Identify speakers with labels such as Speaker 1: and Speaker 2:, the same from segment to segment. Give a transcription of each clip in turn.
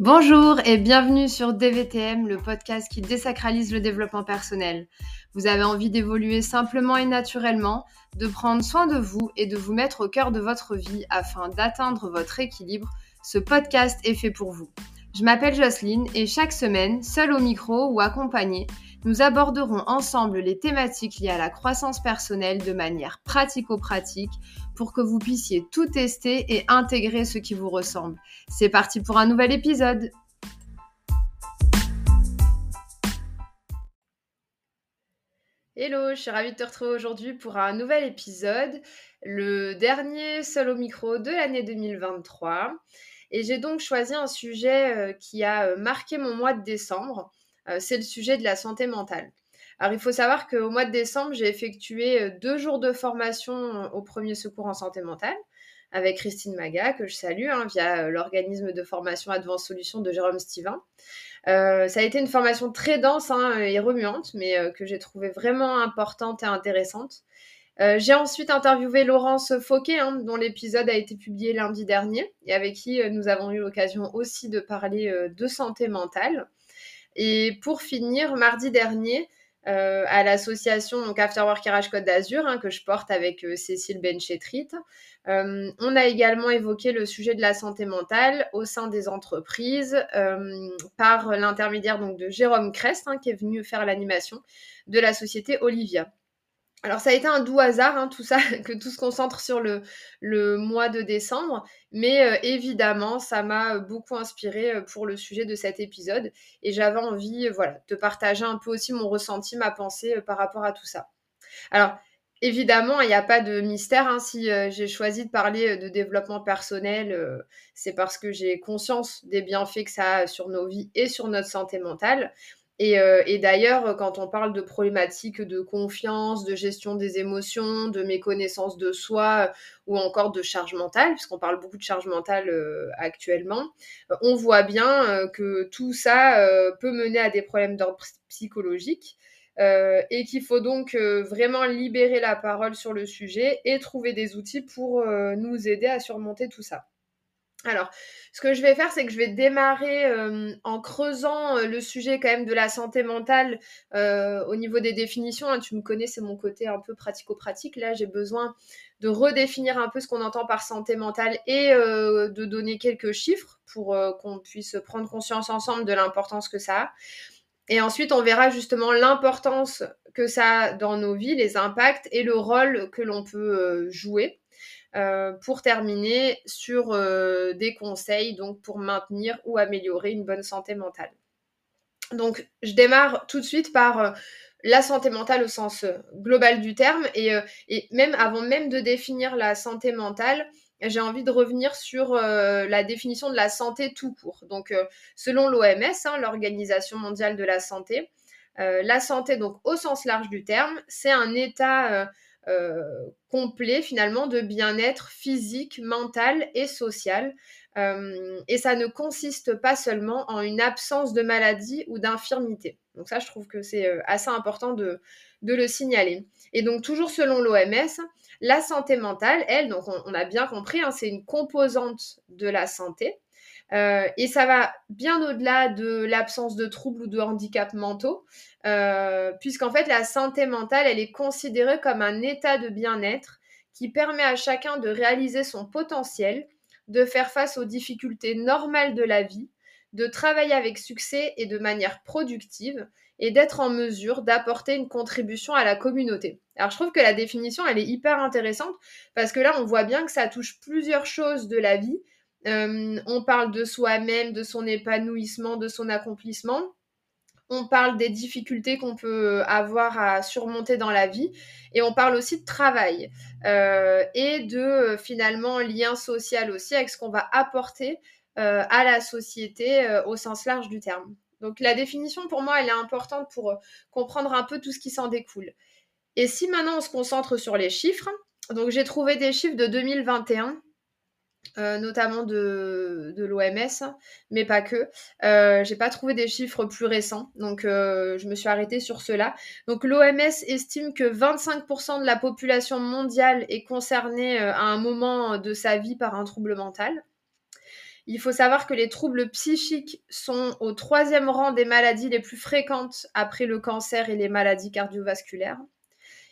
Speaker 1: Bonjour et bienvenue sur DVTM, le podcast qui désacralise le développement personnel. Vous avez envie d'évoluer simplement et naturellement, de prendre soin de vous et de vous mettre au cœur de votre vie afin d'atteindre votre équilibre. Ce podcast est fait pour vous. Je m'appelle Jocelyne et chaque semaine, seule au micro ou accompagnée, nous aborderons ensemble les thématiques liées à la croissance personnelle de manière pratico-pratique pour que vous puissiez tout tester et intégrer ce qui vous ressemble. C'est parti pour un nouvel épisode. Hello, je suis ravie de te retrouver aujourd'hui pour un nouvel épisode, le dernier seul au micro de l'année 2023. Et j'ai donc choisi un sujet euh, qui a euh, marqué mon mois de décembre c'est le sujet de la santé mentale. Alors, il faut savoir qu'au mois de décembre, j'ai effectué euh, deux jours de formation euh, au premier secours en santé mentale avec Christine Maga, que je salue, hein, via l'organisme de formation Advanced Solutions de Jérôme Stivin. ça a été une formation très dense hein, et remuante, mais que j'ai trouvée vraiment importante et intéressante. j'ai ensuite interviewé Laurence Fauquet, hein, dont l'épisode a été publié lundi dernier, et avec qui nous avons eu l'occasion aussi de parler de santé mentale. Et pour finir, mardi dernier, euh, à l'association donc Afterwork RH Côte d'Azur, hein, que je porte avec euh, Cécile Benchetrit. Euh, on a également évoqué le sujet de la santé mentale au sein des entreprises par l'intermédiaire de Jérôme Crest, hein, qui est venu faire l'animation de la société Olivia. Alors ça a été un doux hasard, hein, tout ça, que tout se concentre sur le, mois de décembre, mais euh, évidemment, ça m'a beaucoup inspiré euh, pour le sujet de cet épisode, et j'avais envie, euh, voilà, de partager un peu aussi mon ressenti, ma pensée par rapport à tout ça. Alors, évidemment, il n'y a pas de mystère, hein, si j'ai choisi de parler de développement personnel, c'est parce que j'ai conscience des bienfaits que ça a sur nos vies et sur notre santé mentale. Euh, et, d'ailleurs, quand on parle de problématiques de confiance, de gestion des émotions, de méconnaissance de soi ou encore de charge mentale, puisqu'on parle beaucoup de charge mentale euh, actuellement, euh, on voit bien que tout ça peut mener à des problèmes d'ordre psychologique. et qu'il faut donc vraiment libérer la parole sur le sujet et trouver des outils pour nous aider à surmonter tout ça. Alors, ce que je vais faire, c'est que je vais démarrer euh, en creusant euh, le sujet quand même de la santé mentale euh, au niveau des définitions. Hein. tu me connais, c'est mon côté un peu pratico-pratique. Là, j'ai besoin de redéfinir un peu ce qu'on entend par santé mentale et de donner quelques chiffres pour qu'on puisse prendre conscience ensemble de l'importance que ça a. Et ensuite, on verra justement l'importance que ça a dans nos vies, les impacts et le rôle que l'on peut jouer. Euh, pour terminer sur euh, des conseils donc pour maintenir ou améliorer une bonne santé mentale. Donc je démarre tout de suite par euh, la santé mentale au sens global du terme et, même avant même de définir la santé mentale, j'ai envie de revenir sur la définition de la santé tout court. Donc, selon l'OMS, hein, l'Organisation mondiale de la santé, la santé, donc au sens large du terme, c'est un état complet finalement de bien-être physique, mental et social. Euh, et ça ne consiste pas seulement en une absence de maladie ou d'infirmité. Donc ça, je trouve que c'est euh, assez important de, le signaler. Et donc toujours selon l'OMS, la santé mentale, elle, on, a bien compris, hein, c'est une composante de la santé. Euh, et ça va bien au-delà de l'absence de troubles ou de handicaps mentaux, euh, puisqu'en fait la santé mentale, elle est considérée comme un état de bien-être qui permet à chacun de réaliser son potentiel, de faire face aux difficultés normales de la vie, de travailler avec succès et de manière productive, et d'être en mesure d'apporter une contribution à la communauté. Alors je trouve que la définition, elle est hyper intéressante, parce que là, on voit bien que ça touche plusieurs choses de la vie, euh, on parle de soi-même, de son épanouissement, de son accomplissement. On parle des difficultés qu'on peut avoir à surmonter dans la vie. Et on parle aussi de travail euh, et de finalement lien social aussi avec ce qu'on va apporter euh, à la société au sens large du terme. Donc la définition pour moi, elle est importante pour comprendre un peu tout ce qui s'en découle. Et si maintenant on se concentre sur les chiffres, donc j'ai trouvé des chiffres de 2021 euh, notamment de, l'OMS, mais pas que. Euh, j'ai pas trouvé des chiffres plus récents, donc euh, je me suis arrêtée sur cela. Donc l'OMS estime que 25% de la population mondiale est concernée à un moment de sa vie par un trouble mental. Il faut savoir que les troubles psychiques sont au troisième rang des maladies les plus fréquentes après le cancer et les maladies cardiovasculaires.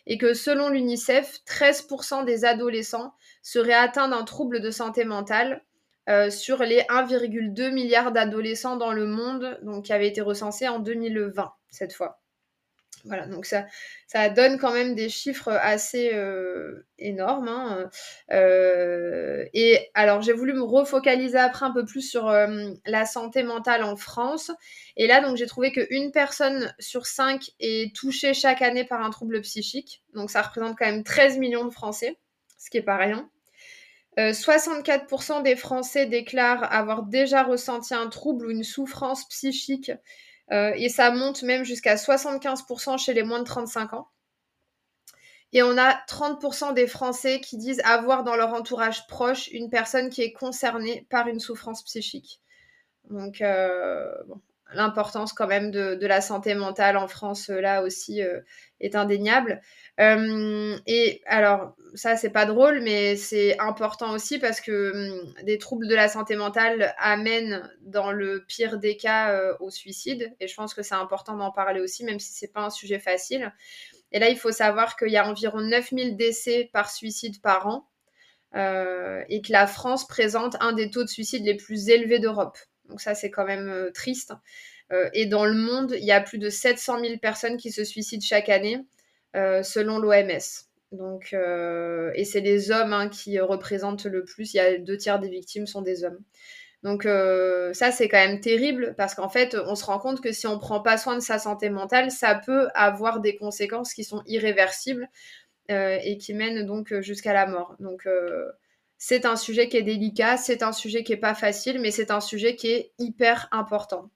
Speaker 1: Et que selon l'UNICEF, 13% des adolescents seraient atteints d'un trouble de santé mentale euh, sur les 1,2 milliard d'adolescents dans le monde, donc qui avaient été recensés en 2020 cette fois. Voilà, donc ça, donne quand même des chiffres assez euh, énormes. Hein, euh, et alors, j'ai voulu me refocaliser après un peu plus sur euh, la santé mentale en France. Et là, donc, j'ai trouvé qu'une personne sur cinq est touchée chaque année par un trouble psychique. Donc, ça représente quand même 13 millions de Français, ce qui n'est pas rien. 64% des Français déclarent avoir déjà ressenti un trouble ou une souffrance psychique euh, et ça monte même jusqu'à 75% chez les moins de 35 ans. Et on a 30% des Français qui disent avoir dans leur entourage proche une personne qui est concernée par une souffrance psychique. Donc, euh, l'importance quand même de, la santé mentale en France, euh, là aussi, euh, est indéniable. Euh, et alors, ça, c'est pas drôle, mais c'est important aussi parce que hum, des troubles de la santé mentale amènent, dans le pire des cas, au suicide. Et je pense que c'est important d'en parler aussi, même si c'est pas un sujet facile. Et là, il faut savoir qu'il y a environ 9000 décès par suicide par an. et que la France présente un des taux de suicide les plus élevés d'Europe. Donc ça, c'est quand même euh, triste. Euh, et dans le monde, il y a plus de 700 000 personnes qui se suicident chaque année, euh, selon l'OMS. Donc, et c'est les hommes hein, qui représentent le plus. Il y a deux tiers des victimes sont des hommes. Donc ça, c'est quand même terrible parce qu'en fait, on se rend compte que si on ne prend pas soin de sa santé mentale, ça peut avoir des conséquences qui sont irréversibles et qui mènent donc jusqu'à la mort. Donc c'est un sujet qui est délicat, c'est un sujet qui est pas facile, mais c'est un sujet qui est hyper important.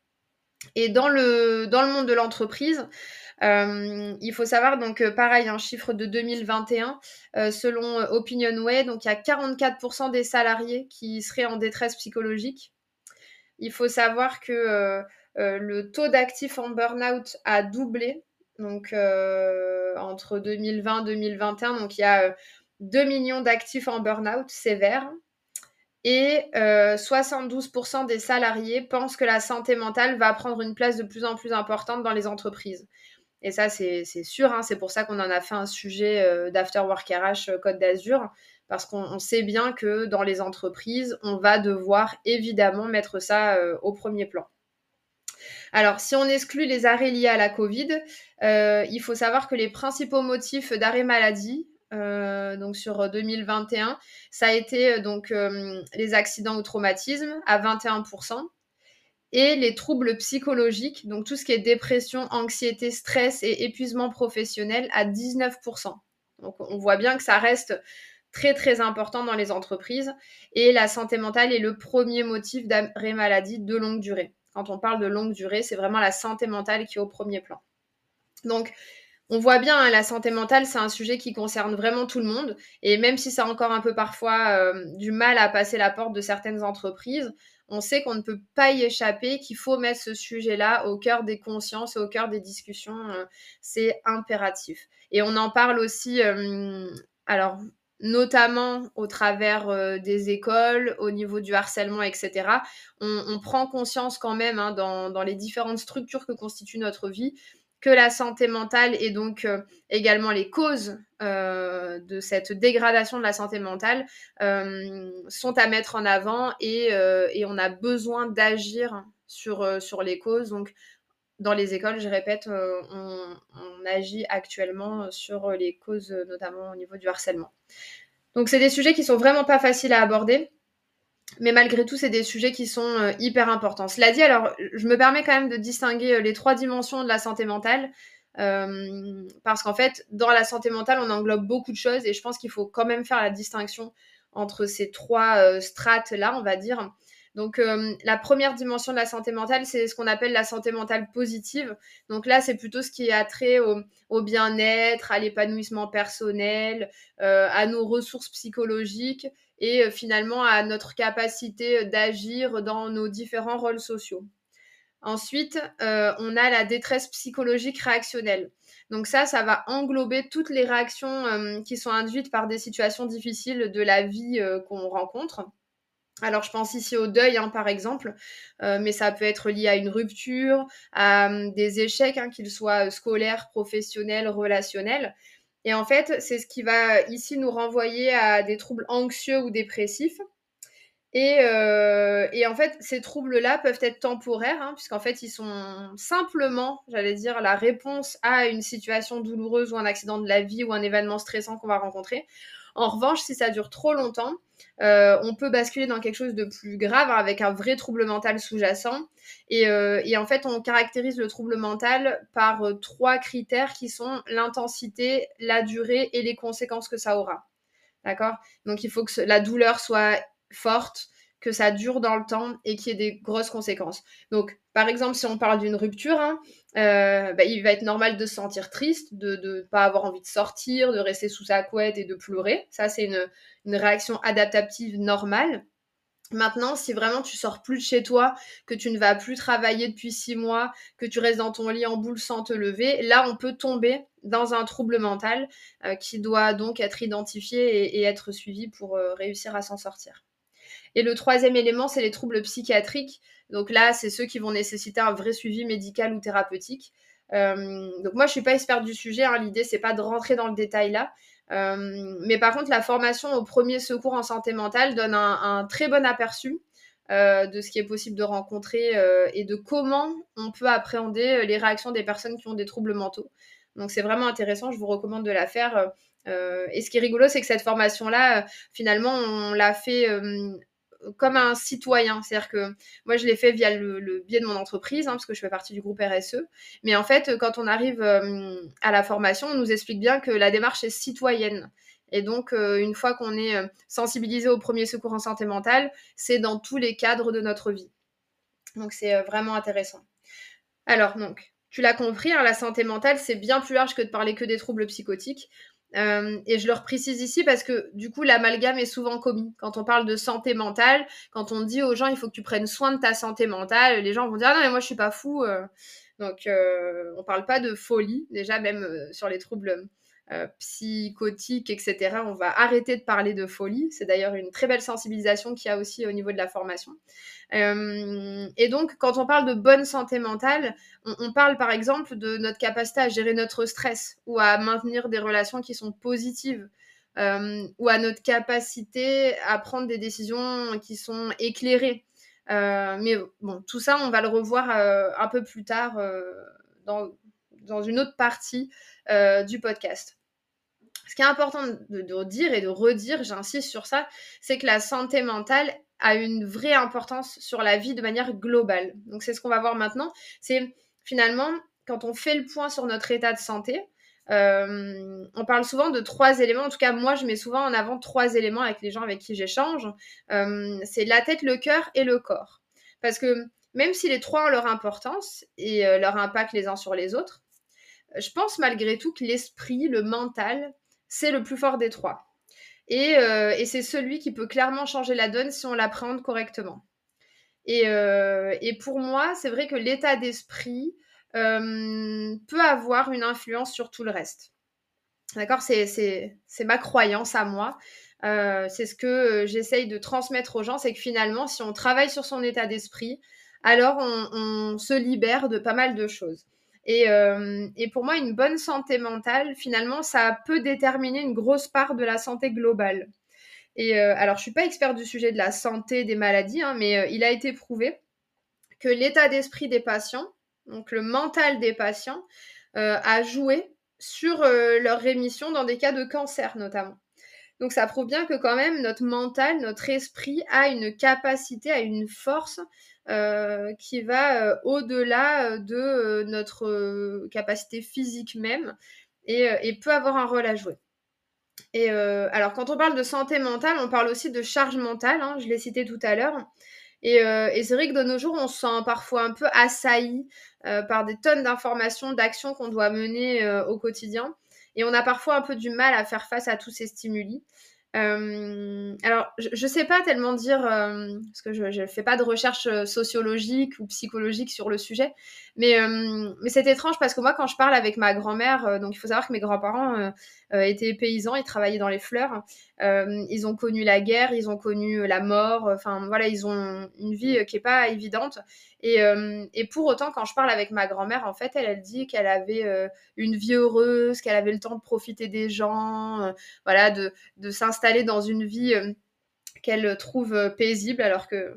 Speaker 1: Et dans le, dans le monde de l'entreprise, euh, il faut savoir, donc, euh, pareil, un chiffre de 2021, euh, selon Opinionway, donc il y a 44% des salariés qui seraient en détresse psychologique. Il faut savoir que le taux d'actifs en burn-out a doublé, donc entre 2020 et 2021. Donc il y a 2 millions d'actifs en burn-out sévère et 72% euh, des salariés pensent que la santé mentale va prendre une place de plus en plus importante dans les entreprises. Et ça, c'est sûr, hein, c'est pour ça qu'on en a fait un sujet euh, d'After Work RH euh, Côte d'Azur, parce qu'on sait bien que dans les entreprises, on va devoir évidemment mettre ça au premier plan. Alors, si on exclut les arrêts liés à la Covid, il faut savoir que les principaux motifs d'arrêt maladie, euh, donc sur 2021, euh, ça a été euh, donc les accidents ou traumatismes à 21% et les troubles psychologiques, donc tout ce qui est dépression, anxiété, stress et épuisement professionnel à 19%. Donc on voit bien que ça reste très très important dans les entreprises et la santé mentale est le premier motif d'arrêt maladie de longue durée. Quand on parle de longue durée, c'est vraiment la santé mentale qui est au premier plan. Donc on voit bien, hein, la santé mentale, c'est un sujet qui concerne vraiment tout le monde. Et même si ça a encore un peu parfois euh, du mal à passer la porte de certaines entreprises, on sait qu'on ne peut pas y échapper, qu'il faut mettre ce sujet-là au cœur des consciences au cœur des discussions. Euh, c'est impératif. Et on en parle aussi, euh, alors notamment au travers des écoles, au niveau du harcèlement, etc. On, prend conscience quand même hein, dans les différentes structures que constitue notre vie que la santé mentale et donc euh, également les causes euh, de cette dégradation de la santé mentale euh, sont à mettre en avant et, on a besoin d'agir sur, les causes. Donc, dans les écoles, je répète, on, on, agit actuellement sur les causes, notamment au niveau du harcèlement. Donc, c'est des sujets qui sont vraiment pas faciles à aborder. Mais malgré tout, c'est des sujets qui sont euh, hyper importants. Cela dit, alors, je me permets quand même de distinguer euh, les trois dimensions de la santé mentale. Euh, parce qu'en fait, dans la santé mentale, on englobe beaucoup de choses et je pense qu'il faut quand même faire la distinction entre ces trois strates-là, on va dire. Donc, la première dimension de la santé mentale, c'est ce qu'on appelle la santé mentale positive. Donc là, c'est plutôt ce qui est attrait au, au bien-être, à l'épanouissement personnel, à nos ressources psychologiques et euh, finalement à notre capacité euh, d'agir dans nos différents rôles sociaux. Ensuite, euh, on a la détresse psychologique réactionnelle. Donc ça, ça va englober toutes les réactions qui sont induites par des situations difficiles de la vie qu'on rencontre. Alors, je pense ici au deuil, hein, par exemple, mais ça peut être lié à une rupture, à hum, des échecs, hein, qu'ils soient scolaires, professionnels, relationnels. Et en fait, c'est ce qui va ici nous renvoyer à des troubles anxieux ou dépressifs. Et, euh, et en fait, ces troubles-là peuvent être temporaires, hein, puisqu'en fait, ils sont simplement, j'allais dire, la réponse à une situation douloureuse ou un accident de la vie ou un événement stressant qu'on va rencontrer. En revanche, si ça dure trop longtemps, euh, on peut basculer dans quelque chose de plus grave avec un vrai trouble mental sous-jacent. Et, euh, et, en fait, on caractérise le trouble mental par euh, trois critères qui sont l'intensité, la durée et les conséquences que ça aura. D'accord? Donc, il faut que la douleur soit forte, que ça dure dans le temps et qu'il y ait des grosses conséquences. Donc, par exemple, si on parle d'une rupture, hein, euh, bah, il va être normal de se sentir triste, de ne pas avoir envie de sortir, de rester sous sa couette et de pleurer. Ça, c'est une, réaction adaptative normale. Maintenant, si vraiment tu sors plus de chez toi, que tu ne vas plus travailler depuis six mois, que tu restes dans ton lit en boule sans te lever, là, on peut tomber dans un trouble mental euh, qui doit donc être identifié et, être suivi pour euh, réussir à s'en sortir. Et le troisième élément, c'est les troubles psychiatriques. Donc là, c'est ceux qui vont nécessiter un vrai suivi médical ou thérapeutique. Euh, donc moi, je suis pas experte du sujet. Hein. L'idée, c'est pas de rentrer dans le détail là. Euh, mais par contre, la formation au premier secours en santé mentale donne un, très bon aperçu euh, de ce qui est possible de rencontrer et de comment on peut appréhender les réactions des personnes qui ont des troubles mentaux. Donc c'est vraiment intéressant, je vous recommande de la faire. et ce qui est rigolo, c'est que cette formation-là, finalement, on l'a fait comme un citoyen. C'est-à-dire que moi, je l'ai fait via le, biais de mon entreprise, hein, parce que je fais partie du groupe RSE. Mais en fait, quand on arrive euh, à la formation, on nous explique bien que la démarche est citoyenne. Et donc, euh, une fois qu'on est euh, sensibilisé au premier secours en santé mentale, c'est dans tous les cadres de notre vie. Donc, c'est vraiment intéressant. Alors, donc, tu l'as compris, hein, la santé mentale, c'est bien plus large que de parler que des troubles psychotiques. Euh, et je le précise ici parce que du coup, l'amalgame est souvent commis. Quand on parle de santé mentale, quand on dit aux gens il faut que tu prennes soin de ta santé mentale, les gens vont dire ah non mais moi je suis pas fou. Euh. Donc euh, on parle pas de folie. Déjà même sur les troubles euh, psychotiques, etc. On va arrêter de parler de folie. C'est d'ailleurs une très belle sensibilisation qu'il y a aussi au niveau de la formation. Euh, et donc, quand on parle de bonne santé mentale, on, parle par exemple de notre capacité à gérer notre stress ou à maintenir des relations qui sont positives. Euh, ou à notre capacité à prendre des décisions qui sont éclairées. mais bon, tout ça, on va le revoir un peu plus tard dans, dans, une autre partie du podcast. Ce qui est important de, dire et de redire, j'insiste sur ça, c'est que la santé mentale a une vraie importance sur la vie de manière globale. Donc c'est ce qu'on va voir maintenant. C'est finalement quand on fait le point sur notre état de santé, euh, on parle souvent de trois éléments. En tout cas, moi, je mets souvent en avant trois éléments avec les gens avec qui j'échange. Euh, c'est la tête, le cœur et le corps. Parce que même si les trois ont leur importance et euh, leur impact les uns sur les autres, je pense malgré tout que l'esprit, le mental, c'est le plus fort des trois. Euh, et, c'est celui qui peut clairement changer la donne si on l'appréhende correctement. Et, euh, pour moi, c'est vrai que l'état d'esprit euh, peut avoir une influence sur tout le reste. D'accord? C'est, ma croyance à moi. c'est ce que j'essaye de transmettre aux gens, c'est que finalement, si on travaille sur son état d'esprit, alors on se libère de pas mal de choses. Euh, et, pour moi, une bonne santé mentale, finalement, ça peut déterminer une grosse part de la santé globale. Et euh, alors, je suis pas expert du sujet de la santé des maladies, hein, mais euh, il a été prouvé que l'état d'esprit des patients, donc le mental des patients, a joué sur leur rémission dans des cas de cancer notamment. Donc ça prouve bien que quand même notre mental, notre esprit a une capacité, a une force euh, qui va euh, au-delà euh, de notre capacité physique même et, peut avoir un rôle à jouer. Et alors, quand on parle de santé mentale, on parle aussi de charge mentale, hein, je l'ai cité tout à l'heure. Et, c'est vrai que de nos jours, on se sent parfois un peu assailli par des tonnes d'informations, d'actions qu'on doit mener au quotidien. Et on a parfois un peu du mal à faire face à tous ces stimuli. Alors, je ne sais pas tellement dire, parce que je ne fais pas de recherche sociologique ou psychologique sur le sujet, mais, mais c'est étrange parce que moi, quand je parle avec ma grand-mère, donc il faut savoir que mes grands-parents étaient paysans, ils travaillaient dans les fleurs, ils ont connu la guerre, ils ont connu la mort, enfin voilà, ils ont une vie qui n'est pas évidente. Et, et, pour autant, quand je parle avec ma grand-mère, en fait, elle, elle dit qu'elle avait une vie heureuse, qu'elle avait le temps de profiter des gens, voilà, de, de s'installer dans une vie qu'elle trouve paisible, alors que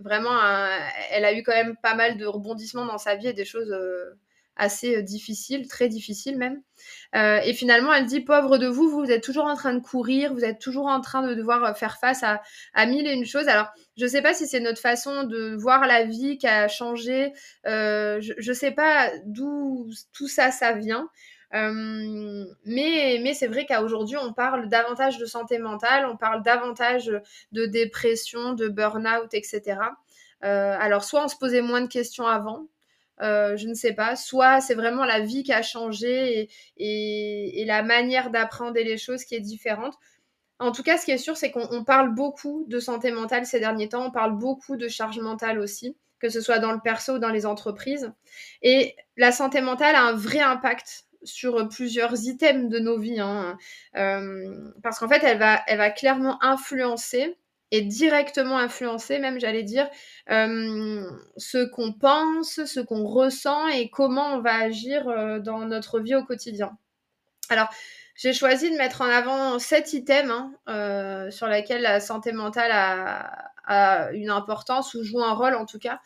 Speaker 1: vraiment, elle a eu quand même pas mal de rebondissements dans sa vie et des choses assez difficiles, très difficiles même. et finalement, elle dit, pauvre de vous, vous êtes toujours en train de courir, vous êtes toujours en train de devoir faire face à, à mille et une choses. Alors, je ne sais pas si c'est notre façon de voir la vie qui a changé. je ne sais pas d'où tout ça, ça vient. Euh, mais mais c'est vrai qu'à aujourd'hui, on parle davantage de santé mentale, on parle davantage de dépression, de burn-out, etc. Euh, alors, soit on se posait moins de questions avant, euh, je ne sais pas, soit c'est vraiment la vie qui a changé et, la manière d'apprendre les choses qui est différente. En tout cas, ce qui est sûr, c'est qu'on parle beaucoup de santé mentale ces derniers temps, on parle beaucoup de charge mentale aussi, que ce soit dans le perso ou dans les entreprises. Et la santé mentale a un vrai impact sur plusieurs items de nos vies. Hein. Euh, parce qu'en fait, elle va clairement influencer et directement influencer, même j'allais dire, euh, ce qu'on pense, ce qu'on ressent et comment on va agir euh, dans notre vie au quotidien. Alors, j'ai choisi de mettre en avant sept items hein, sur lesquels la santé mentale a, une importance ou joue un rôle en tout cas.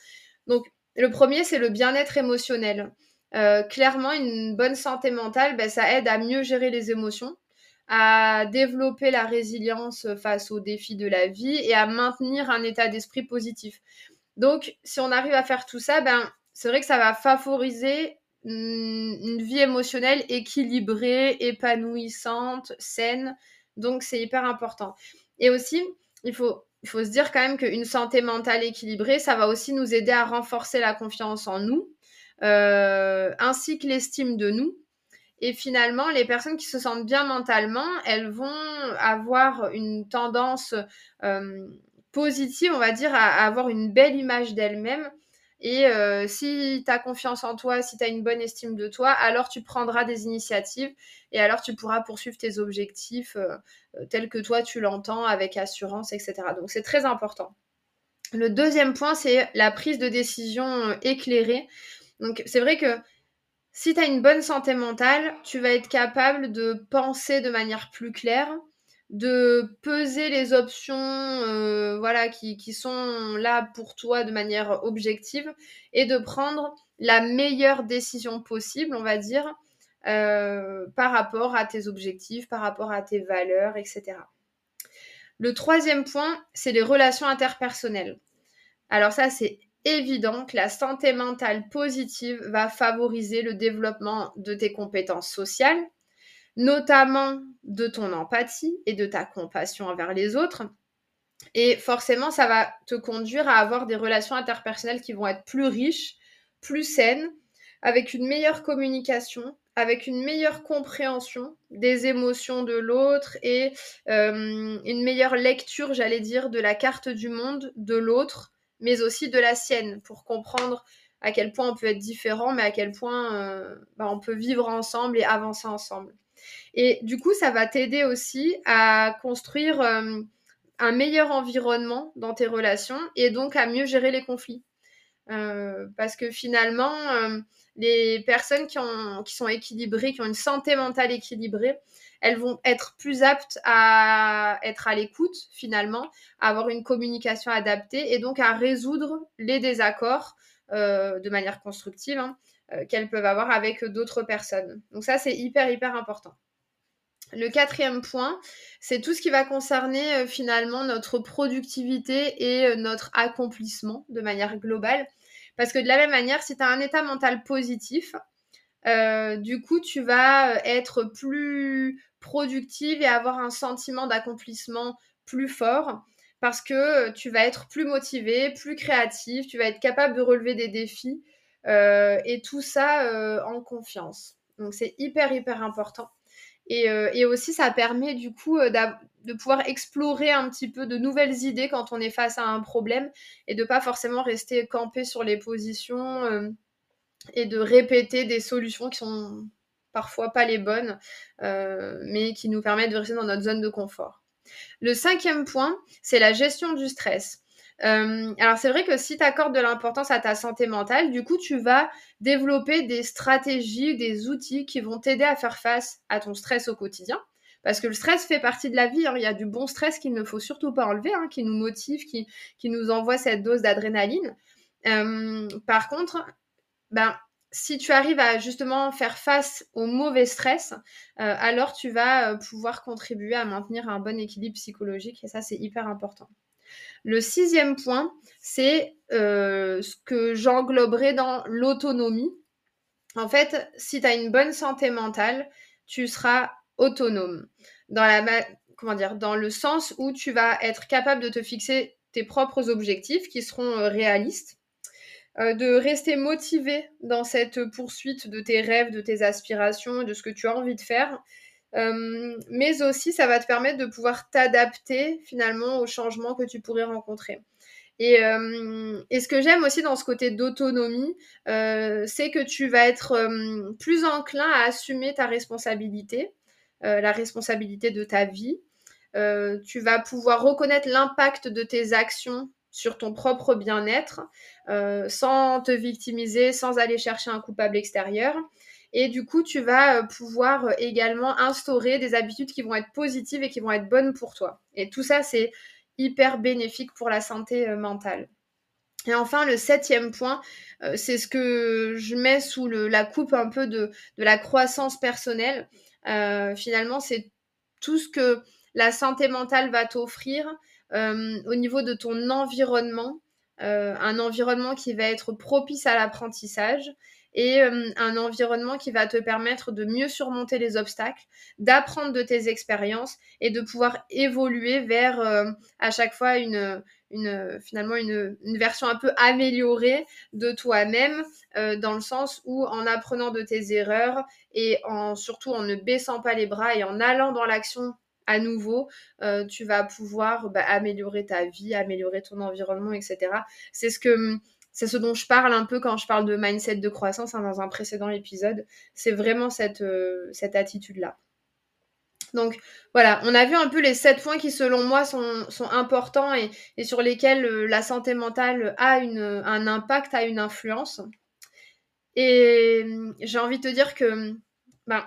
Speaker 1: Donc, le premier, c'est le bien-être émotionnel. Euh, clairement, une bonne santé mentale, ben, ça aide à mieux gérer les émotions, à développer la résilience face aux défis de la vie et à maintenir un état d'esprit positif. Donc, si on arrive à faire tout ça, ben, c'est vrai que ça va favoriser une vie émotionnelle équilibrée, épanouissante, saine. Donc, c'est hyper important. Et aussi, il faut, il faut se dire quand même qu'une santé mentale équilibrée, ça va aussi nous aider à renforcer la confiance en nous euh, ainsi que l'estime de nous. Et finalement, les personnes qui se sentent bien mentalement, elles vont avoir une tendance euh, positive, on va dire, à, avoir une belle image d'elles-mêmes. Et euh, si tu as confiance en toi, si tu as une bonne estime de toi, alors tu prendras des initiatives et alors tu pourras poursuivre tes objectifs tels que toi tu l'entends avec assurance, etc. Donc c'est très important. Le deuxième point, c'est la prise de décision éclairée. Donc c'est vrai que si tu as une bonne santé mentale, tu vas être capable de penser de manière plus claire, de peser les options euh, voilà, qui, sont là pour toi de manière objective et de prendre la meilleure décision possible, on va dire, euh, par rapport à tes objectifs, par rapport à tes valeurs, etc. Le troisième point, c'est les relations interpersonnelles. Alors ça, c'est évident que la santé mentale positive va favoriser le développement de tes compétences sociales, notamment de ton empathie et de ta compassion envers les autres. Et forcément, ça va te conduire à avoir des relations interpersonnelles qui vont être plus riches, plus saines, avec une meilleure communication, avec une meilleure compréhension des émotions de l'autre et euh, une meilleure lecture, j'allais dire, de la carte du monde de l'autre mais aussi de la sienne, pour comprendre à quel point on peut être différent, mais à quel point euh, bah, on peut vivre ensemble et avancer ensemble. Et du coup, ça va t'aider aussi à construire euh, un meilleur environnement dans tes relations et donc à mieux gérer les conflits. Euh, parce que finalement, les personnes qui, ont, qui sont équilibrées, qui ont une santé mentale équilibrée, elles vont être plus aptes à être à l'écoute finalement, à avoir une communication adaptée et donc à résoudre les désaccords euh, de manière constructive hein, euh, qu'elles peuvent avoir avec d'autres personnes. Donc ça, c'est hyper, hyper important. Le quatrième point, c'est tout ce qui va concerner euh, finalement notre productivité et notre accomplissement de manière globale. Parce que de la même manière, si tu as un état mental positif, du coup, tu vas être plus productive et avoir un sentiment d'accomplissement plus fort parce que tu vas être plus motivé, plus créatif, tu vas être capable de relever des défis euh, et tout ça euh, en confiance. Donc c'est hyper hyper important. Et, euh, et, aussi ça permet du coup de pouvoir explorer un petit peu de nouvelles idées quand on est face à un problème et de pas forcément rester campé sur les positions euh, et de répéter des solutions qui sont parfois pas les bonnes, euh, mais qui nous permettent de rester dans notre zone de confort. Le cinquième point, c'est la gestion du stress. Euh, alors c'est vrai que si tu accordes de l'importance à ta santé mentale, du coup tu vas développer des stratégies, des outils qui vont t'aider à faire face à ton stress au quotidien. Parce que le stress fait partie de la vie. Hein. Il y a du bon stress qu'il ne faut surtout pas enlever, hein, qui nous motive, qui, nous envoie cette dose d'adrénaline. Euh, par contre, ben, si tu arrives à justement faire face au mauvais stress, euh, alors tu vas pouvoir contribuer à maintenir un bon équilibre psychologique et ça c'est hyper important. Le sixième point, c'est euh, ce que j'engloberais dans l'autonomie. En fait, si tu as une bonne santé mentale, tu seras autonome. Dans, la, comment dire, dans le sens où tu vas être capable de te fixer tes propres objectifs qui seront euh, réalistes, euh, de rester motivé dans cette poursuite de tes rêves, de tes aspirations, de ce que tu as envie de faire, euh, mais aussi, ça va te permettre de pouvoir t'adapter finalement aux changements que tu pourrais rencontrer. Et, euh, et ce que j'aime aussi dans ce côté d'autonomie, c'est que tu vas être plus enclin à assumer ta responsabilité, la responsabilité de ta vie. tu vas pouvoir reconnaître l'impact de tes actions sur ton propre bien-être, sans te victimiser, sans aller chercher un coupable extérieur. Et du coup, tu vas euh, pouvoir euh, également instaurer des habitudes qui vont être positives et qui vont être bonnes pour toi. Et tout ça, c'est hyper bénéfique pour la santé euh, mentale. Et enfin, le septième point, c'est ce que je mets sous la coupe un peu de, la croissance personnelle. finalement, c'est tout ce que la santé mentale va t'offrir au niveau de ton environnement, un environnement qui va être propice à l'apprentissage et euh, un environnement qui va te permettre de mieux surmonter les obstacles, d'apprendre de tes expériences et de pouvoir évoluer vers euh, à chaque fois une, une finalement une, version un peu améliorée de toi-même euh, dans le sens où en apprenant de tes erreurs et en surtout en ne baissant pas les bras et en allant dans l'action à nouveau, tu vas pouvoir bah, améliorer ta vie, améliorer ton environnement, etc. C'est ce que c'est ce dont je parle un peu quand je parle de mindset de croissance hein, dans un précédent épisode. C'est vraiment cette, euh, cette attitude-là. Donc voilà, on a vu un peu les sept points qui selon moi sont, importants et, sur lesquels euh, la santé mentale a un impact, a une influence. Et hum, j'ai envie de te dire que ben,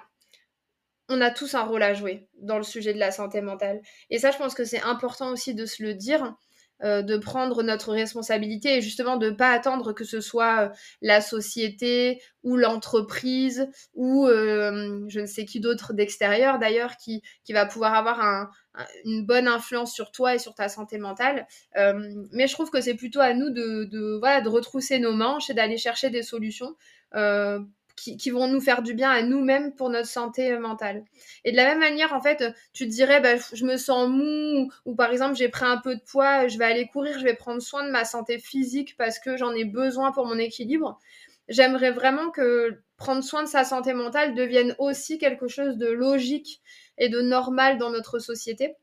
Speaker 1: on a tous un rôle à jouer dans le sujet de la santé mentale. Et ça, je pense que c'est important aussi de se le dire euh, de prendre notre responsabilité et justement de ne pas attendre que ce soit euh, la société ou l'entreprise ou euh, je ne sais qui d'autre d'extérieur d'ailleurs qui, qui va pouvoir avoir une bonne influence sur toi et sur ta santé mentale. mais je trouve que c'est plutôt à nous de, de, voilà, de retrousser nos manches et d'aller chercher des solutions qui, vont nous faire du bien à nous-mêmes pour notre santé euh, mentale. Et de la même manière, en fait, tu te dirais, bah, je me sens mou, ou, par exemple, j'ai pris un peu de poids, je vais aller courir, je vais prendre soin de ma santé physique parce que j'en ai besoin pour mon équilibre. J'aimerais vraiment que prendre soin de sa santé mentale devienne aussi quelque chose de logique et de normal dans notre société.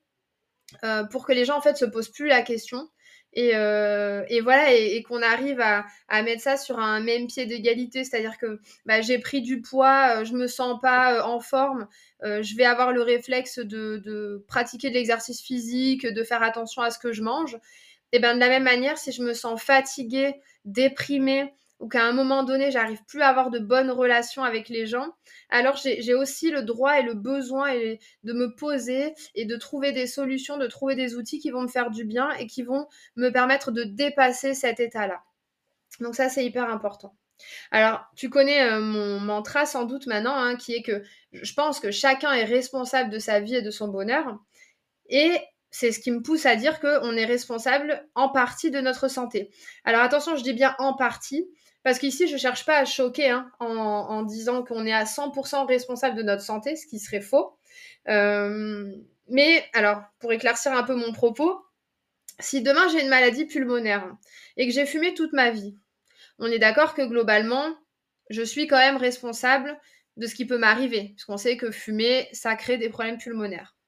Speaker 1: Euh, pour que les gens en fait se posent plus la question et, euh, et, voilà, et, qu'on arrive à, mettre ça sur un même pied d'égalité, c'est-à-dire que bah, j'ai pris du poids, euh, je me sens pas euh, en forme, je vais avoir le réflexe de, de pratiquer de l'exercice physique, de faire attention à ce que je mange. Et bien de la même manière, si je me sens fatiguée, déprimée, ou qu'à un moment donné, j'arrive plus à avoir de bonnes relations avec les gens, alors j'ai aussi le droit et le besoin de me poser et de trouver des solutions, de trouver des outils qui vont me faire du bien et qui vont me permettre de dépasser cet état-là. Donc ça, c'est hyper important. Alors, tu connais euh, mon mantra sans doute maintenant, hein, qui est que je pense que chacun est responsable de sa vie et de son bonheur. Et c'est ce qui me pousse à dire qu'on est responsable en partie de notre santé. Alors attention, je dis bien en partie, parce qu'ici, je ne cherche pas à choquer hein, en, disant qu'on est à 100% responsable de notre santé, ce qui serait faux. Euh, mais alors, pour éclaircir un peu mon propos, si demain j'ai une maladie pulmonaire et que j'ai fumé toute ma vie, on est d'accord que globalement, je suis quand même responsable de ce qui peut m'arriver, puisqu'on sait que fumer, ça crée des problèmes pulmonaires.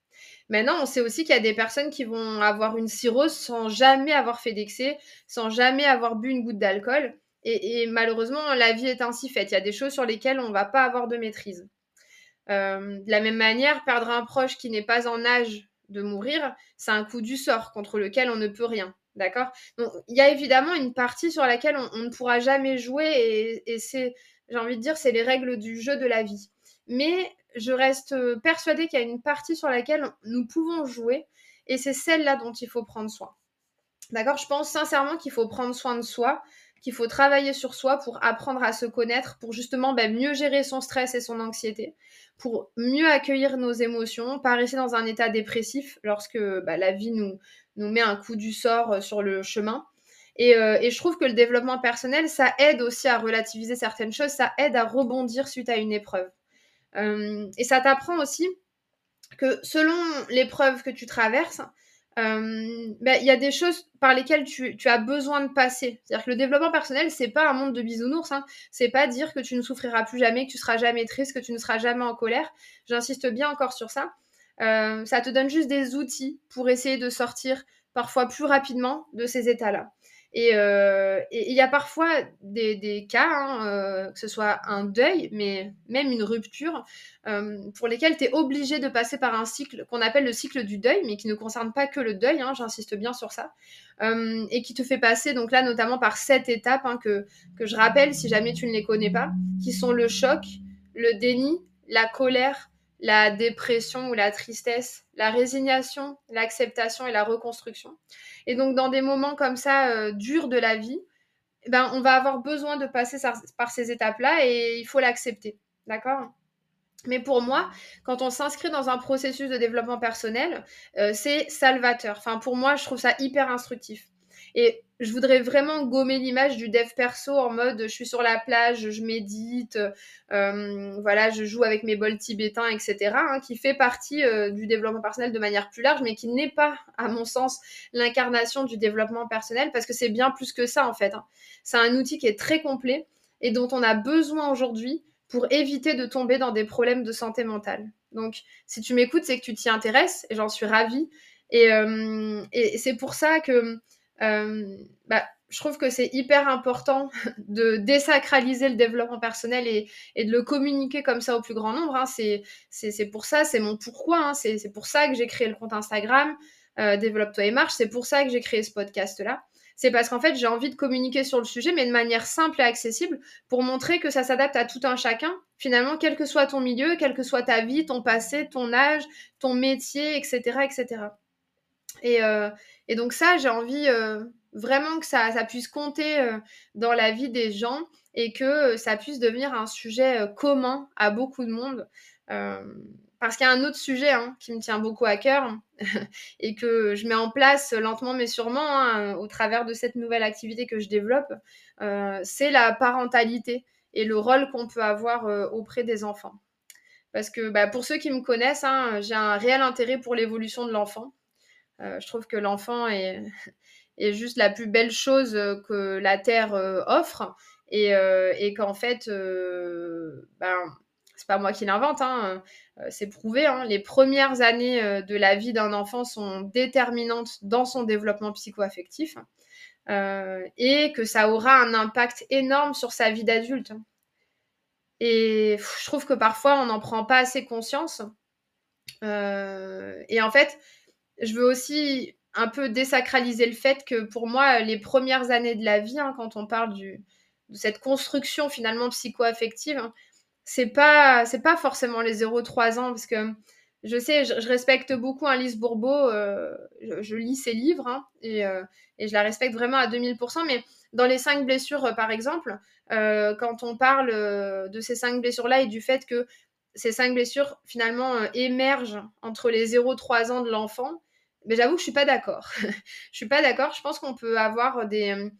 Speaker 1: Maintenant, on sait aussi qu'il y a des personnes qui vont avoir une cirrhose sans jamais avoir fait d'excès, sans jamais avoir bu une goutte d'alcool. Et, malheureusement, la vie est ainsi faite. Il y a des choses sur lesquelles on ne va pas avoir de maîtrise. Euh, de la même manière, perdre un proche qui n'est pas en âge de mourir, c'est un coup du sort contre lequel on ne peut rien. D'accord? Il y a évidemment une partie sur laquelle on, ne pourra jamais jouer et, et c'est, j'ai envie de dire, c'est les règles du jeu de la vie. Mais je reste persuadée qu'il y a une partie sur laquelle nous pouvons jouer et c'est celle-là dont il faut prendre soin. D'accord? Je pense sincèrement qu'il faut prendre soin de soi, qu'il faut travailler sur soi pour apprendre à se connaître, pour justement ben, mieux gérer son stress et son anxiété, pour mieux accueillir nos émotions, pas rester dans un état dépressif lorsque ben, la vie nous, met un coup du sort euh, sur le chemin. Euh, et, je trouve que le développement personnel, ça aide aussi à relativiser certaines choses, ça aide à rebondir suite à une épreuve. Euh, et ça t'apprend aussi que selon l'épreuve que tu traverses, euh, ben, il y a des choses par lesquelles tu, as besoin de passer. C'est-à-dire que le développement personnel, c'est pas un monde de bisounours. Hein. C'est pas dire que tu ne souffriras plus jamais, que tu seras jamais triste, que tu ne seras jamais en colère. J'insiste bien encore sur ça. Euh, ça te donne juste des outils pour essayer de sortir parfois plus rapidement de ces états-là. Euh, et il y a parfois des, cas, hein, euh, que ce soit un deuil, mais même une rupture, euh, pour lesquels tu es obligé de passer par un cycle qu'on appelle le cycle du deuil, mais qui ne concerne pas que le deuil, hein, j'insiste bien sur ça, et qui te fait passer, donc là notamment par sept étapes hein, que, que je rappelle si jamais tu ne les connais pas, qui sont le choc, le déni, la colère, la dépression ou la tristesse, la résignation, l'acceptation et la reconstruction. Et donc dans des moments comme ça euh, durs de la vie, ben, on va avoir besoin de passer par ces étapes-là et il faut l'accepter. D'accord? Mais pour moi, quand on s'inscrit dans un processus de développement personnel, euh, c'est salvateur. Enfin, pour moi, je trouve ça hyper instructif. Et je voudrais vraiment gommer l'image du dev perso en mode je suis sur la plage, je médite, euh, voilà, je joue avec mes bols tibétains, etc., hein, qui fait partie euh, du développement personnel de manière plus large, mais qui n'est pas, à mon sens, l'incarnation du développement personnel, parce que c'est bien plus que ça, en fait. Hein. C'est un outil qui est très complet et dont on a besoin aujourd'hui pour éviter de tomber dans des problèmes de santé mentale. Donc, si tu m'écoutes, c'est que tu t'y intéresses, et j'en suis ravie. Et, euh, c'est pour ça que bah, je trouve que c'est hyper important de désacraliser le développement personnel et, de le communiquer comme ça au plus grand nombre. Hein. C'est pour ça, c'est mon pourquoi. Hein. C'est pour ça que j'ai créé le compte Instagram euh, Développe-toi et marche. C'est pour ça que j'ai créé ce podcast-là. C'est parce qu'en fait, j'ai envie de communiquer sur le sujet, mais de manière simple et accessible pour montrer que ça s'adapte à tout un chacun. Finalement, quel que soit ton milieu, quelle que soit ta vie, ton passé, ton âge, ton métier, etc. etc. Et, euh, et donc ça, j'ai envie euh, vraiment que ça, puisse compter euh, dans la vie des gens et que ça puisse devenir un sujet commun à beaucoup de monde. parce qu'il y a un autre sujet hein, qui me tient beaucoup à cœur et que je mets en place lentement mais sûrement hein, au travers de cette nouvelle activité que je développe, c'est la parentalité et le rôle qu'on peut avoir auprès des enfants. Parce que bah, pour ceux qui me connaissent, hein, j'ai un réel intérêt pour l'évolution de l'enfant. Euh, je trouve que l'enfant est, juste la plus belle chose que la Terre euh, offre et, euh, qu'en fait, ben, c'est pas moi qui l'invente, hein, c'est prouvé. Hein. les premières années de la vie d'un enfant sont déterminantes dans son développement psycho-affectif et que ça aura un impact énorme sur sa vie d'adulte. Et je trouve que parfois on n'en prend pas assez conscience. et en fait, je veux aussi un peu désacraliser le fait que pour moi, les premières années de la vie, hein, quand on parle de cette construction finalement psycho-affective, hein, c'est pas forcément les 0-3 ans parce que je sais, je, respecte beaucoup Alice Bourbeau, euh, je, lis ses livres hein, et, euh, et, je la respecte vraiment à 2000%, mais dans les cinq blessures, euh, par exemple, quand on parle de ces cinq blessures-là et du fait que ces cinq blessures finalement émergent entre les 0-3 ans de l'enfant, mais j'avoue que je suis pas d'accord. je suis pas d'accord. Je pense qu'on peut avoir des,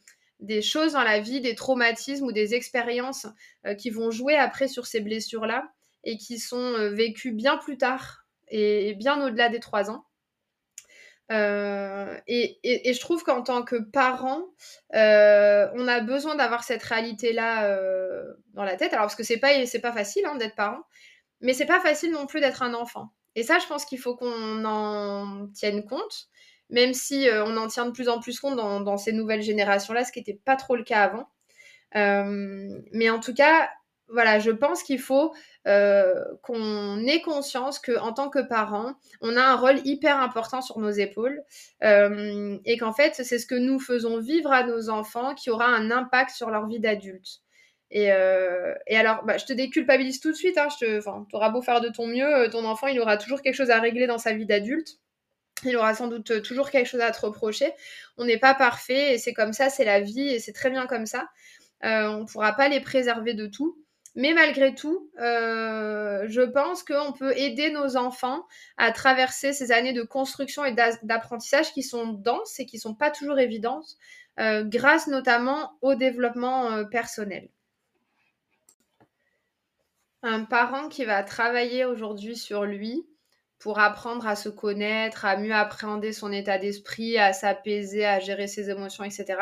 Speaker 1: des choses dans la vie, des traumatismes ou des expériences euh, qui vont jouer après sur ces blessures-là et qui sont euh, vécues bien plus tard et, bien au-delà des trois ans. Euh, et, et, je trouve qu'en tant que parent, on a besoin d'avoir cette réalité-là dans la tête. Alors parce que c'est pas pas facile hein, d'être parent, mais c'est pas facile non plus d'être un enfant. Et ça, je pense qu'il faut qu'on en tienne compte, même si on en tient de plus en plus compte dans, ces nouvelles générations-là, ce qui n'était pas trop le cas avant. mais en tout cas, voilà, je pense qu'il faut qu'on ait conscience qu'en tant que parents, on a un rôle hyper important sur nos épaules et qu'en fait, c'est ce que nous faisons vivre à nos enfants qui aura un impact sur leur vie d'adulte. Et, alors, bah, je te déculpabilise tout de suite. Hein, tu auras beau faire de ton mieux, ton enfant, il aura toujours quelque chose à régler dans sa vie d'adulte. Il aura sans doute toujours quelque chose à te reprocher. On n'est pas parfait et c'est comme ça, c'est la vie et c'est très bien comme ça. on ne pourra pas les préserver de tout. Mais malgré tout, euh, je pense qu'on peut aider nos enfants à traverser ces années de construction et d'apprentissage qui sont denses et qui ne sont pas toujours évidentes, euh, grâce notamment au développement euh, personnel. Un parent qui va travailler aujourd'hui sur lui pour apprendre à se connaître, à mieux appréhender son état d'esprit, à s'apaiser, à gérer ses émotions, etc.,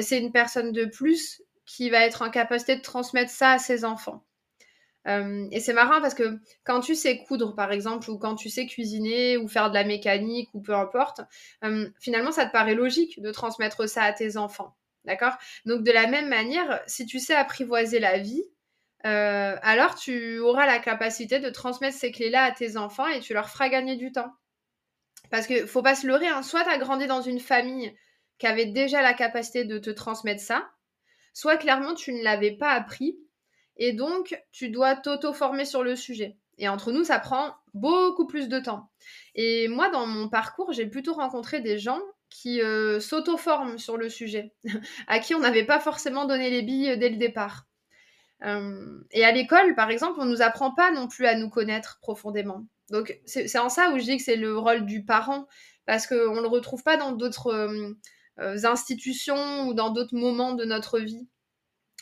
Speaker 1: c'est une personne de plus qui va être en capacité de transmettre ça à ses enfants. Euh, et c'est marrant parce que quand tu sais coudre, par exemple, ou quand tu sais cuisiner, ou faire de la mécanique, ou peu importe, euh, finalement, ça te paraît logique de transmettre ça à tes enfants. D'accord? Donc, de la même manière, si tu sais apprivoiser la vie, euh, alors tu auras la capacité de transmettre ces clés-là à tes enfants et tu leur feras gagner du temps. Parce que faut pas se leurrer, hein, soit tu as grandi dans une famille qui avait déjà la capacité de te transmettre ça, soit clairement tu ne l'avais pas appris et donc tu dois t'auto-former sur le sujet. Et entre nous, ça prend beaucoup plus de temps. Et moi, dans mon parcours, j'ai plutôt rencontré des gens qui euh, s'auto-forment sur le sujet, à qui on n'avait pas forcément donné les billes dès le départ. Euh, et à l'école, par exemple, on ne nous apprend pas non plus à nous connaître profondément. Donc c'est en ça où je dis que c'est le rôle du parent, parce qu'on ne le retrouve pas dans d'autres... Euh, euh, institutions ou dans d'autres moments de notre vie.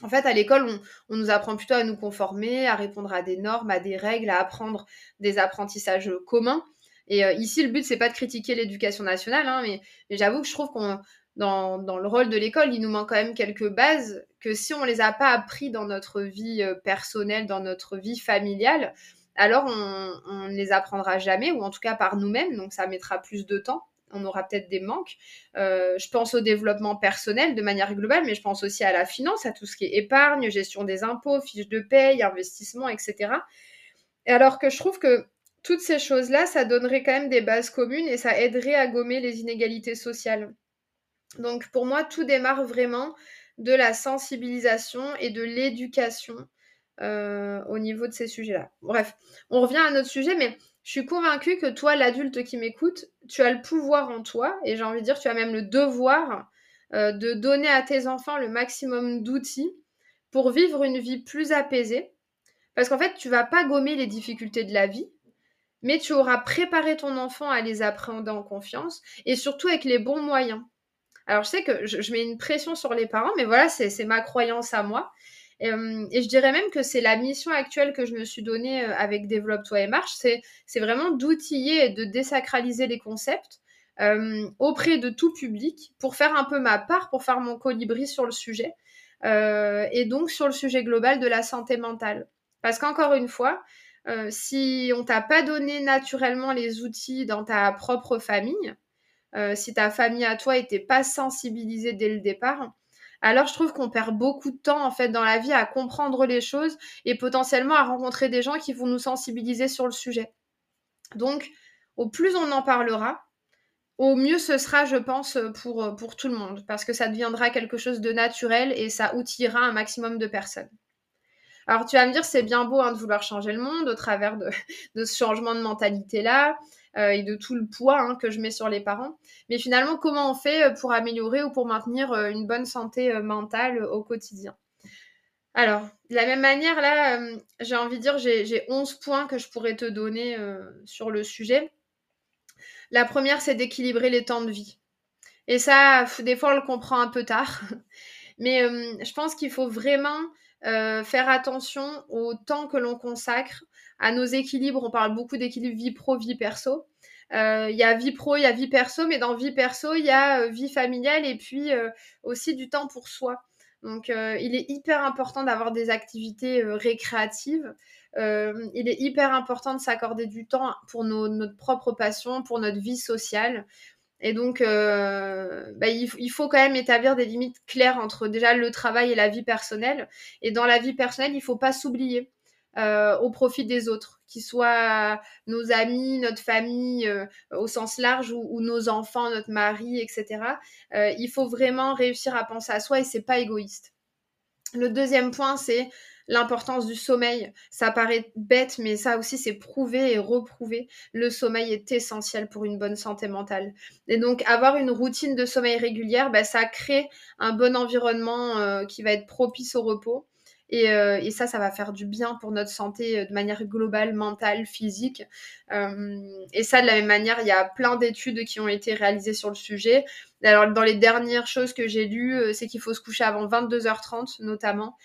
Speaker 1: En fait, à l'école, on, nous apprend plutôt à nous conformer, à répondre à des normes, à des règles, à apprendre des apprentissages communs. Et ici, le but, c'est pas de critiquer l'éducation nationale, hein, mais, j'avoue que je trouve qu'on dans, le rôle de l'école, il nous manque quand même quelques bases que si on les a pas appris dans notre vie euh, personnelle, dans notre vie familiale, alors on ne les apprendra jamais, ou en tout cas par nous-mêmes, donc ça mettra plus de temps on aura peut-être des manques. Euh, je pense au développement personnel de manière globale, mais je pense aussi à la finance, à tout ce qui est épargne, gestion des impôts, fiches de paye, investissement, etc. Et alors que je trouve que toutes ces choses-là, ça donnerait quand même des bases communes et ça aiderait à gommer les inégalités sociales. Donc pour moi, tout démarre vraiment de la sensibilisation et de l'éducation euh, au niveau de ces sujets-là. Bref, on revient à notre sujet, mais je suis convaincue que toi, l'adulte qui m'écoute, tu as le pouvoir en toi, et j'ai envie de dire, tu as même le devoir euh, de donner à tes enfants le maximum d'outils pour vivre une vie plus apaisée. Parce qu'en fait, tu vas pas gommer les difficultés de la vie, mais tu auras préparé ton enfant à les appréhender en confiance et surtout avec les bons moyens. Alors, je sais que je, mets une pression sur les parents, mais voilà, c'est ma croyance à moi. Euh, et, je dirais même que c'est la mission actuelle que je me suis donnée euh, avec Développe-toi et marche, c'est vraiment d'outiller et de désacraliser les concepts euh, auprès de tout public pour faire un peu ma part, pour faire mon colibri sur le sujet, et donc sur le sujet global de la santé mentale. Parce qu'encore une fois, si on t'a pas donné naturellement les outils dans ta propre famille, si ta famille à toi n'était pas sensibilisée dès le départ, alors je trouve qu'on perd beaucoup de temps en fait dans la vie à comprendre les choses et potentiellement à rencontrer des gens qui vont nous sensibiliser sur le sujet. Donc, au plus on en parlera, au mieux ce sera, je pense, pour, pour tout le monde, parce que ça deviendra quelque chose de naturel et ça outillera un maximum de personnes. Alors tu vas me dire, c'est bien beau hein, de vouloir changer le monde au travers de, de ce changement de mentalité-là, euh, et de tout le poids hein, que je mets sur les parents. Mais finalement, comment on fait euh, pour améliorer ou pour maintenir euh, une bonne santé mentale au quotidien? Alors, de la même manière, là, j'ai envie de dire, j'ai 11 points que je pourrais te donner sur le sujet. La première, c'est d'équilibrer les temps de vie. Et ça, des fois, on le comprend un peu tard. Mais je pense qu'il faut vraiment faire attention au temps que l'on consacre à nos équilibres. On parle beaucoup d'équilibre vie pro, vie perso. Euh, il y a vie pro, il y a vie perso, mais dans vie perso, il y a euh, vie familiale et puis euh, aussi du temps pour soi. Donc, il est hyper important d'avoir des activités récréatives il est hyper important de s'accorder du temps pour notre propre passion, pour notre vie sociale. Et donc, bah, il, faut quand même établir des limites claires entre déjà le travail et la vie personnelle. Et dans la vie personnelle, il ne faut pas s'oublier. Euh, au profit des autres, qu'ils soient nos amis, notre famille euh, au sens large ou, nos enfants, notre mari, etc. Euh, il faut vraiment réussir à penser à soi et c'est pas égoïste. Le deuxième point, c'est l'importance du sommeil. Ça paraît bête, mais ça aussi, c'est prouvé et reprouvé. Le sommeil est essentiel pour une bonne santé mentale. Et donc, avoir une routine de sommeil régulière, bah, ça crée un bon environnement qui va être propice au repos. Euh, et, ça, ça va faire du bien pour notre santé euh, de manière globale, mentale, physique. Euh, et ça, de la même manière, il y a plein d'études qui ont été réalisées sur le sujet. Alors, dans les dernières choses que j'ai lues, c'est qu'il faut se coucher avant 22h30, notamment.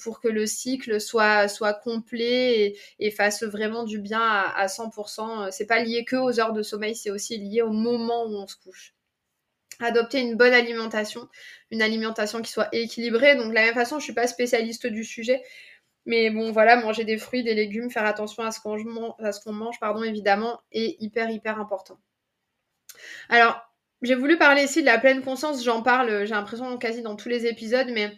Speaker 1: pour que le cycle soit, complet et, fasse vraiment du bien à, à 100%. C'est pas lié que aux heures de sommeil, c'est aussi lié au moment où on se couche adopter une bonne alimentation, une alimentation qui soit équilibrée. Donc de la même façon, je suis pas spécialiste du sujet, mais bon voilà, manger des fruits, des légumes, faire attention à ce qu'on mange, pardon, évidemment, est hyper hyper important. Alors, j'ai voulu parler ici de la pleine conscience, j'en parle, j'ai l'impression quasi dans tous les épisodes, mais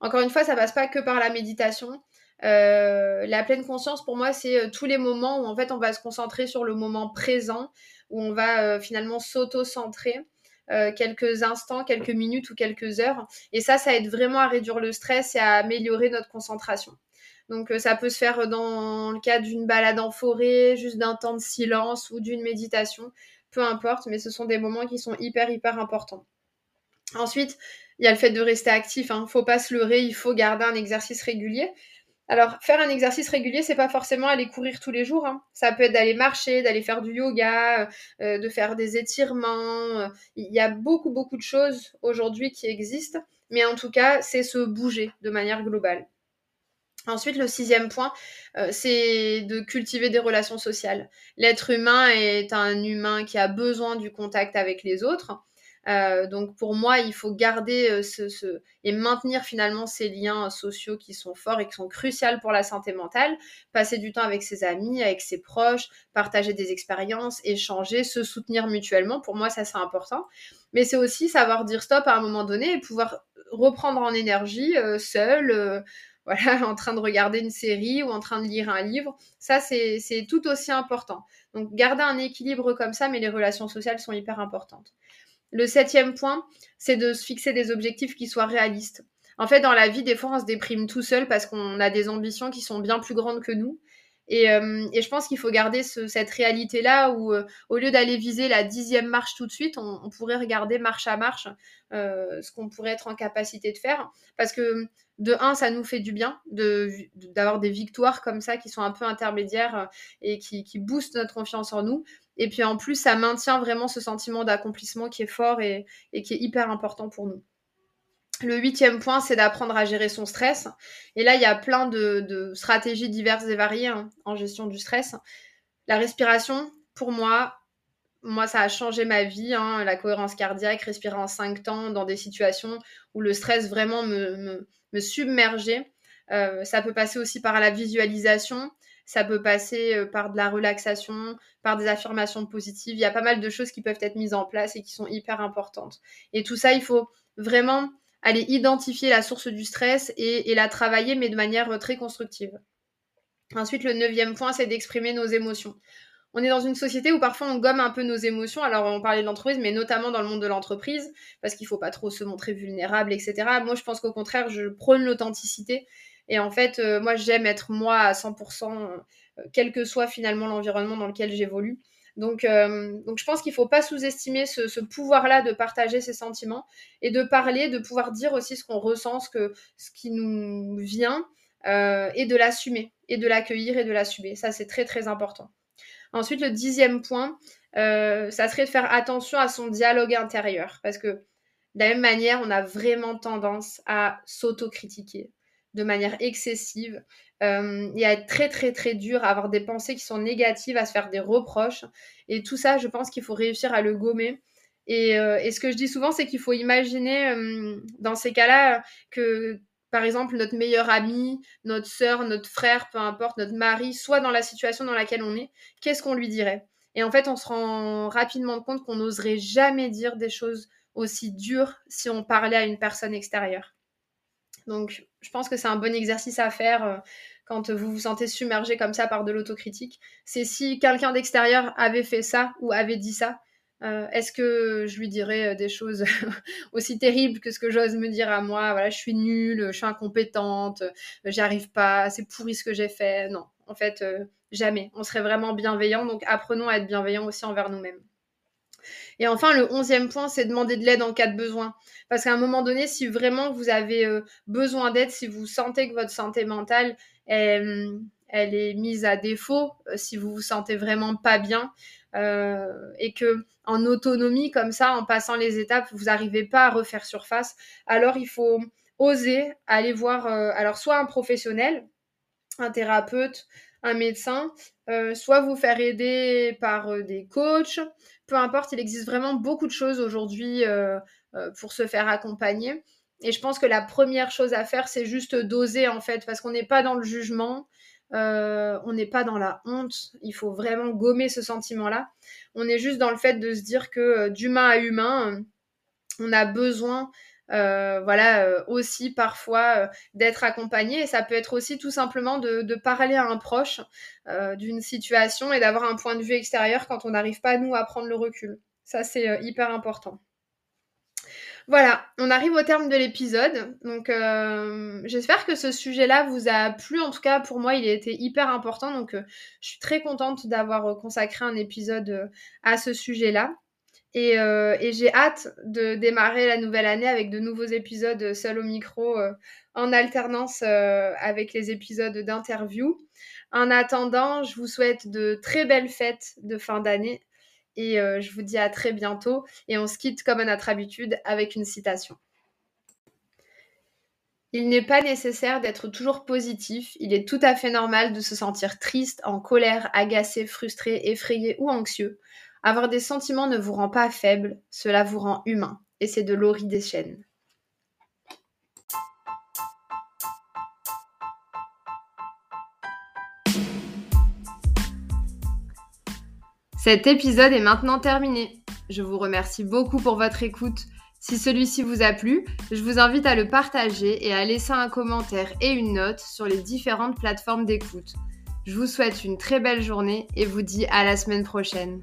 Speaker 1: encore une fois, ça passe pas que par la méditation. Euh, la pleine conscience, pour moi, c'est euh, tous les moments où en fait on va se concentrer sur le moment présent, où on va euh, finalement s'auto-centrer euh, quelques instants, quelques minutes ou quelques heures. Et ça, ça aide vraiment à réduire le stress et à améliorer notre concentration. Donc euh, ça peut se faire dans le cadre d'une balade en forêt, juste d'un temps de silence ou d'une méditation, peu importe, mais ce sont des moments qui sont hyper hyper importants. Ensuite, il y a le fait de rester actif, il hein. ne faut pas se leurrer, il faut garder un exercice régulier. Alors, faire un exercice régulier, c'est pas forcément aller courir tous les jours. Hein. Ça peut être d'aller marcher, d'aller faire du yoga, euh, euh, de faire des étirements. Euh. Il y a beaucoup, beaucoup de choses aujourd'hui qui existent. Mais en tout cas, c'est se bouger de manière globale. Ensuite, le sixième point, c'est de cultiver des relations sociales. L'être humain est un humain qui a besoin du contact avec les autres. Euh, donc pour moi, il faut garder euh, et maintenir finalement ces liens sociaux qui sont forts et qui sont cruciaux pour la santé mentale. Passer du temps avec ses amis, avec ses proches, partager des expériences, échanger, se soutenir mutuellement. Pour moi, ça c'est important. Mais c'est aussi savoir dire stop à un moment donné et pouvoir reprendre en énergie euh, seul. voilà, en train de regarder une série ou en train de lire un livre, ça c'est tout aussi important. Donc garder un équilibre comme ça, mais les relations sociales sont hyper importantes. Le septième point, c'est de se fixer des objectifs qui soient réalistes. En fait, dans la vie, des fois, on se déprime tout seul parce qu'on a des ambitions qui sont bien plus grandes que nous. Et, euh, je pense qu'il faut garder cette réalité-là où, euh, au lieu d'aller viser la dixième marche tout de suite, on, pourrait regarder marche à marche euh, ce qu'on pourrait être en capacité de faire. Parce que, de un, ça nous fait du bien d'avoir des victoires comme ça qui sont un peu intermédiaires et qui, qui boostent notre confiance en nous. Et puis en plus, ça maintient vraiment ce sentiment d'accomplissement qui est fort et, qui est hyper important pour nous. Le huitième point, c'est d'apprendre à gérer son stress. Et là, il y a plein de, stratégies diverses et variées hein, en gestion du stress. La respiration, pour moi, moi, ça a changé ma vie. Hein, la cohérence cardiaque, respirer en cinq temps dans des situations où le stress vraiment me, me, submergeait. Euh, ça peut passer aussi par la visualisation. Ça peut passer euh, par de la relaxation, par des affirmations positives. Il y a pas mal de choses qui peuvent être mises en place et qui sont hyper importantes. Et tout ça, il faut vraiment aller identifier la source du stress et, la travailler, mais de manière euh, très constructive. Ensuite, le neuvième point, c'est d'exprimer nos émotions. On est dans une société où parfois on gomme un peu nos émotions. Alors, on parlait de l'entreprise, mais notamment dans le monde de l'entreprise, parce qu'il ne faut pas trop se montrer vulnérable, etc. Moi, je pense qu'au contraire, je prône l'authenticité. Et en fait, euh, moi, j'aime être moi à 100%, euh, quel que soit finalement l'environnement dans lequel j'évolue. Donc, euh, donc, je pense qu'il ne faut pas sous-estimer ce, pouvoir-là de partager ses sentiments et de parler, de pouvoir dire aussi ce qu'on ressent, ce, que, ce qui nous vient, et de l'assumer, et de l'accueillir et de l'assumer. Ça, c'est très, très important. Ensuite, le dixième point, ça serait de faire attention à son dialogue intérieur. Parce que de la même manière, on a vraiment tendance à s'autocritiquer, de manière excessive euh, et à être très très très dur, à avoir des pensées qui sont négatives, à se faire des reproches. Et tout ça, je pense qu'il faut réussir à le gommer. Et, euh, ce que je dis souvent, c'est qu'il faut imaginer euh, dans ces cas-là que par exemple, notre meilleur ami, notre sœur, notre frère, peu importe, notre mari, soit dans la situation dans laquelle on est, qu'est-ce qu'on lui dirait? Et en fait, on se rend rapidement compte qu'on n'oserait jamais dire des choses aussi dures si on parlait à une personne extérieure. Donc, je pense que c'est un bon exercice à faire euh, quand vous vous sentez submergé comme ça par de l'autocritique. C'est si quelqu'un d'extérieur avait fait ça ou avait dit ça, euh, est-ce que je lui dirais euh, des choses aussi terribles que ce que j'ose me dire à moi Voilà, je suis nulle, je suis incompétente, j'y arrive pas, c'est pourri ce que j'ai fait? Non, en fait, jamais. On serait vraiment bienveillant, donc apprenons à être bienveillants aussi envers nous-mêmes. Et enfin, le onzième point, c'est demander de l'aide en cas de besoin. Parce qu'à un moment donné, si vraiment vous avez euh, besoin d'aide, si vous sentez que votre santé mentale, elle, est mise à défaut, euh, si vous vous sentez vraiment pas bien, euh, et que en autonomie comme ça, en passant les étapes, vous n'arrivez pas à refaire surface, alors il faut oser aller voir, alors soit un professionnel, un thérapeute, un médecin, soit vous faire aider par des coachs, peu importe, il existe vraiment beaucoup de choses aujourd'hui euh, euh, pour se faire accompagner. Et je pense que la première chose à faire, c'est juste d'oser en fait, parce qu'on n'est pas dans le jugement, euh, on n'est pas dans la honte. Il faut vraiment gommer ce sentiment-là. On est juste dans le fait de se dire que d'humain à humain, on a besoin euh, voilà, euh, aussi parfois euh, d'être accompagné. Et ça peut être aussi tout simplement de, parler à un proche d'une situation et d'avoir un point de vue extérieur quand on n'arrive pas, nous, à prendre le recul. Ça, c'est hyper important. Voilà, on arrive au terme de l'épisode. Donc, j'espère que ce sujet-là vous a plu. En tout cas, pour moi, il a été hyper important. Donc, je suis très contente d'avoir consacré un épisode à ce sujet-là. Euh, et, j'ai hâte de démarrer la nouvelle année avec de nouveaux épisodes seul au micro euh, en alternance euh, avec les épisodes d'interview. En attendant, je vous souhaite de très belles fêtes de fin d'année et je vous dis à très bientôt. Et on se quitte comme à notre habitude avec une citation. Il n'est pas nécessaire d'être toujours positif, il est tout à fait normal de se sentir triste, en colère, agacé, frustré, effrayé ou anxieux. Avoir des sentiments ne vous rend pas faible, cela vous rend humain. Et c'est de Laurie Deschênes. Cet épisode est maintenant terminé. Je vous remercie beaucoup pour votre écoute. Si celui-ci vous a plu, je vous invite à le partager et à laisser un commentaire et une note sur les différentes plateformes d'écoute. Je vous souhaite une très belle journée et vous dis à la semaine prochaine.